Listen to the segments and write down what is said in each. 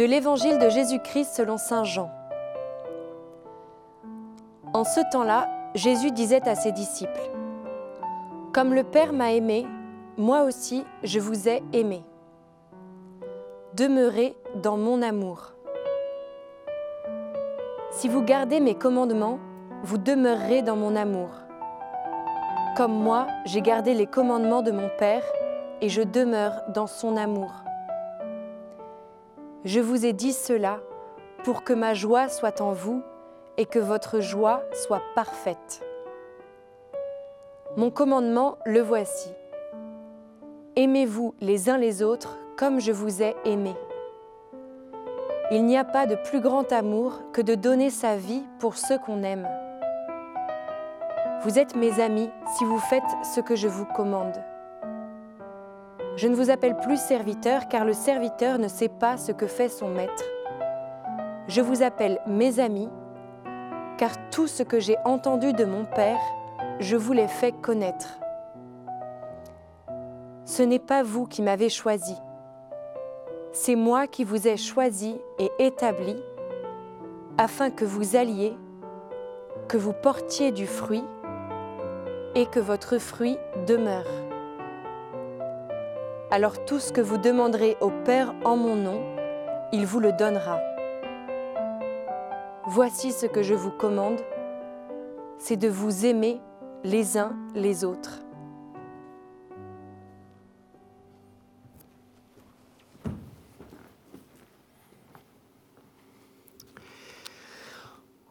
De l'Évangile de Jésus-Christ selon Saint Jean. En ce temps-là, Jésus disait à ses disciples, Comme le Père m'a aimé, moi aussi je vous ai aimé. Demeurez dans mon amour. Si vous gardez mes commandements, vous demeurerez dans mon amour. Comme moi, j'ai gardé les commandements de mon Père et je demeure dans son amour. Je vous ai dit cela pour que ma joie soit en vous et que votre joie soit parfaite. Mon commandement, le voici. Aimez-vous les uns les autres comme je vous ai aimé. Il n'y a pas de plus grand amour que de donner sa vie pour ceux qu'on aime. Vous êtes mes amis si vous faites ce que je vous commande. Je ne vous appelle plus serviteur car le serviteur ne sait pas ce que fait son maître. Je vous appelle mes amis car tout ce que j'ai entendu de mon Père, je vous l'ai fait connaître. Ce n'est pas vous qui m'avez choisi, c'est moi qui vous ai choisi et établi afin que vous alliez, que vous portiez du fruit et que votre fruit demeure. Alors tout ce que vous demanderez au Père en mon nom, il vous le donnera. Voici ce que je vous commande, c'est de vous aimer les uns les autres.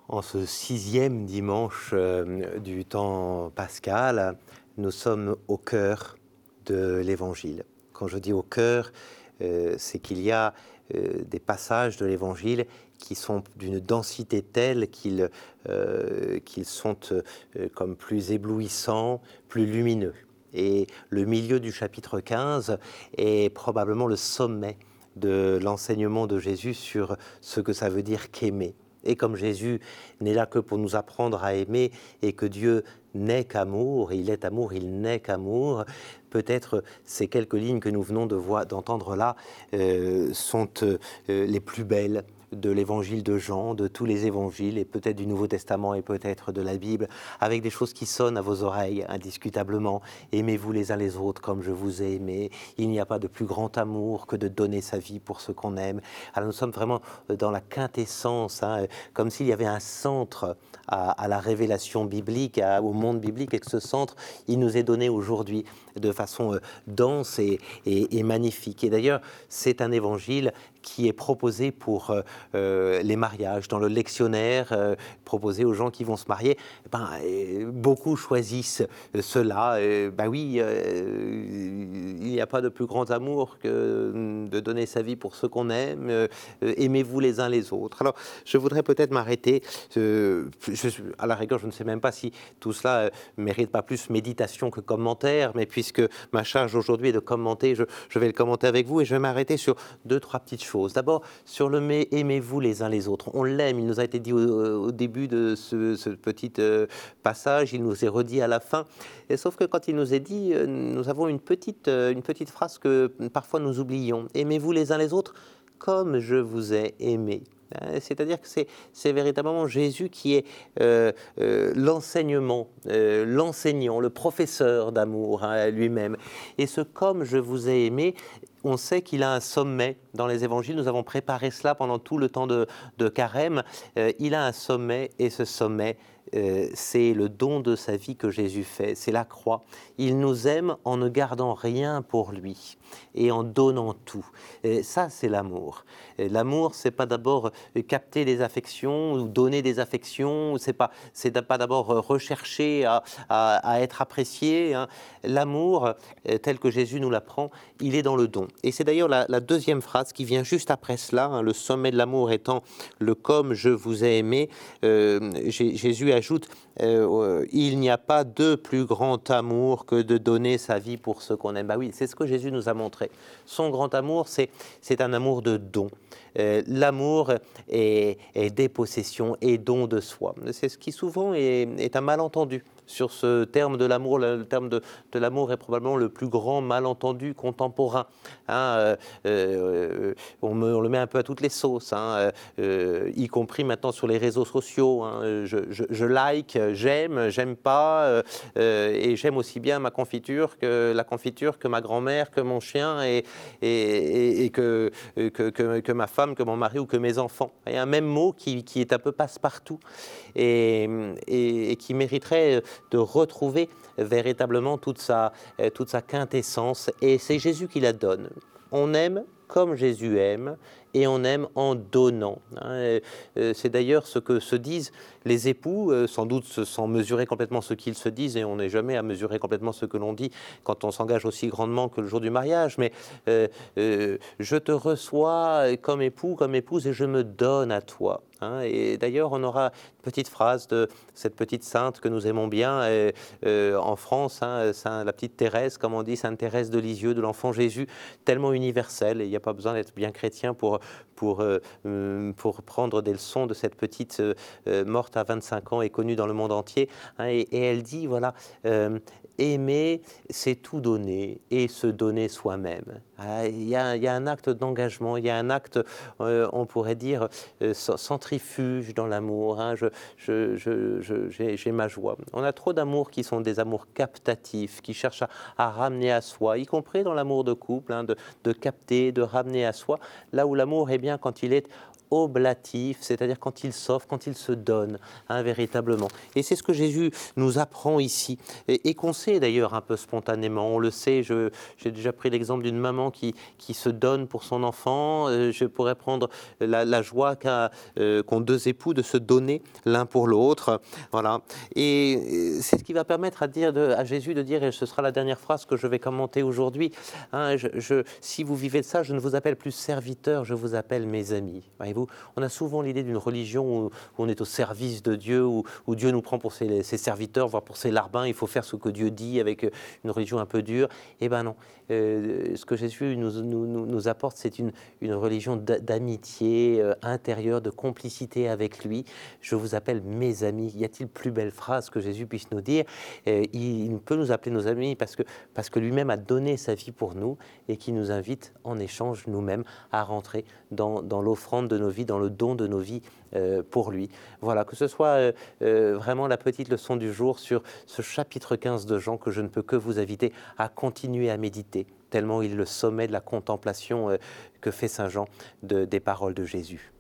En ce sixième dimanche euh, du temps pascal, nous sommes au cœur de l'Évangile. Quand je dis au cœur, euh, c'est qu'il y a euh, des passages de l'Évangile qui sont d'une densité telle qu'ils sont comme plus éblouissants, plus lumineux. Et le milieu du chapitre 15 est probablement le sommet de l'enseignement de Jésus sur ce que ça veut dire qu'aimer. Et comme Jésus n'est là que pour nous apprendre à aimer et que Dieu n'est qu'amour, il est amour, il n'est qu'amour, peut-être ces quelques lignes que nous venons d'entendre là euh, sont euh, les plus belles de l'évangile de Jean, de tous les évangiles, et peut-être du Nouveau Testament et peut-être de la Bible, avec des choses qui sonnent à vos oreilles, indiscutablement. Aimez-vous les uns les autres comme je vous ai aimé. Il n'y a pas de plus grand amour que de donner sa vie pour ce qu'on aime. Alors nous sommes vraiment dans la quintessence, hein, comme s'il y avait un centre à, la révélation biblique, au monde biblique, et que ce centre, il nous est donné aujourd'hui de façon euh, dense et, et magnifique. Et d'ailleurs, c'est un évangile qui est proposé pour euh, euh, les mariages, dans le lectionnaire euh, proposé aux gens qui vont se marier, ben, beaucoup choisissent cela. ben oui, il n'y a pas de plus grand amour que de donner sa vie pour ceux qu'on aime. Aimez-vous les uns les autres. Alors, je voudrais peut-être m'arrêter. à la rigueur, je ne sais même pas si tout cela mérite pas plus méditation que commentaire, mais puisque ma charge aujourd'hui est de commenter, je, je vais le commenter avec vous et je vais m'arrêter sur deux, trois petites choses D'abord, sur le mais aimez-vous les uns les autres. On l'aime, il nous a été dit au, début de ce, petit euh, passage, il nous est redit à la fin. Et sauf que quand il nous est dit, euh, nous avons une petite, euh, une petite phrase que parfois nous oublions. Aimez-vous les uns les autres comme je vous ai aimé. C'est-à-dire que c'est véritablement Jésus qui est l'enseignement, l'enseignant, le professeur d'amour hein, lui-même. Et ce comme je vous ai aimé, on sait qu'il a un sommet dans les évangiles. Nous avons préparé cela pendant tout le temps de, carême. Euh, il a un sommet et ce sommet, euh, c'est le don de sa vie que Jésus fait, c'est la croix. Il nous aime en ne gardant rien pour lui et en donnant tout. Ça, c'est l'amour. L'amour, c'est pas d'abord capter des affections ou donner des affections. C'est pas, c'est pas d'abord rechercher à, être apprécié. Hein. L'amour, euh, tel que Jésus nous l'apprend, il est dans le don. Et c'est d'ailleurs la, deuxième phrase qui vient juste après cela. Hein. le sommet de l'amour étant le comme je vous ai aimé. Euh, Jésus ajoute euh, il n'y a pas de plus grand amour que de donner sa vie pour ce qu'on aime. Bah oui, c'est ce que Jésus nous a montré. Son grand amour, c'est un amour de don. Euh, l'amour est, est, dépossession et don de soi. C'est ce qui souvent est, un malentendu sur ce terme de l'amour. Le, terme de, l'amour est probablement le plus grand malentendu contemporain. Hein, on, me, le met un peu à toutes les sauces, hein, y compris maintenant sur les réseaux sociaux. Hein. Je, like, j'aime, j'aime pas, et j'aime aussi bien ma confiture que la confiture que ma grand-mère, que mon chien et, que, ma femme, que mon mari ou que mes enfants. Il y a un même mot qui, qui est un peu passe-partout et, qui mériterait de retrouver véritablement toute sa, toute sa quintessence. Et c'est Jésus qui la donne. On aime comme Jésus aime, et on aime en donnant. Hein. Euh, c'est d'ailleurs ce que se disent les époux, euh, sans doute sans mesurer complètement ce qu'ils se disent, et on n'est jamais à mesurer complètement ce que l'on dit quand on s'engage aussi grandement que le jour du mariage, mais euh, je te reçois comme époux, comme épouse, et je me donne à toi. Hein. et d'ailleurs, on aura une petite phrase de cette petite sainte que nous aimons bien en France, hein, la petite Thérèse, comme on dit, Sainte Thérèse de Lisieux, de l'enfant Jésus, tellement universelle, et il n'y a pas besoin d'être bien chrétien pour pour, euh, euh, pour, prendre des leçons de cette petite euh, morte à 25 ans et connue dans le monde entier. Hein, et, elle dit, voilà, aimer, c'est tout donner et se donner soi-même. Ah, il y, a, un acte d'engagement, il y a un acte, on pourrait dire, dans l'amour. Hein. J'ai ma joie. On a trop d'amours qui sont des amours captatifs, qui cherchent à, ramener à soi, y compris dans l'amour de couple, hein, de, de capter, de ramener à soi, là où l'amour est bien quand il est oblatif, c'est-à-dire quand il s'offre, quand il se donne, hein, véritablement. Et c'est ce que Jésus nous apprend ici, et, qu'on sait d'ailleurs un peu spontanément. On le sait, j'ai déjà pris l'exemple d'une maman qui, qui se donne pour son enfant. Euh, je pourrais prendre la, joie euh, qu'ont deux époux de se donner l'un pour l'autre. Voilà. Et c'est ce qui va permettre à, dire à Jésus de dire, et ce sera la dernière phrase que je vais commenter aujourd'hui, hein, si vous vivez de ça, je ne vous appelle plus serviteur, je vous appelle mes amis. On a souvent l'idée d'une religion où, on est au service de Dieu, où, Dieu nous prend pour ses, serviteurs, voire pour ses larbins, il faut faire ce que Dieu dit avec euh, une religion un peu dure. Eh bien non, euh, ce que Jésus nous, apporte, c'est une, religion d'amitié euh, intérieure, de complicité avec lui. Je vous appelle mes amis. Y a-t-il plus belle phrase que Jésus puisse nous dire? Il, peut nous appeler nos amis parce que, parce que lui-même a donné sa vie pour nous et qui nous invite en échange nous-mêmes à rentrer dans, dans l'offrande de nos dans le don de nos vies euh, pour lui. Voilà, que ce soit euh, euh, vraiment la petite leçon du jour sur ce chapitre 15 de Jean que je ne peux que vous inviter à continuer à méditer, tellement il est le sommet de la contemplation que fait Saint Jean de, des paroles de Jésus.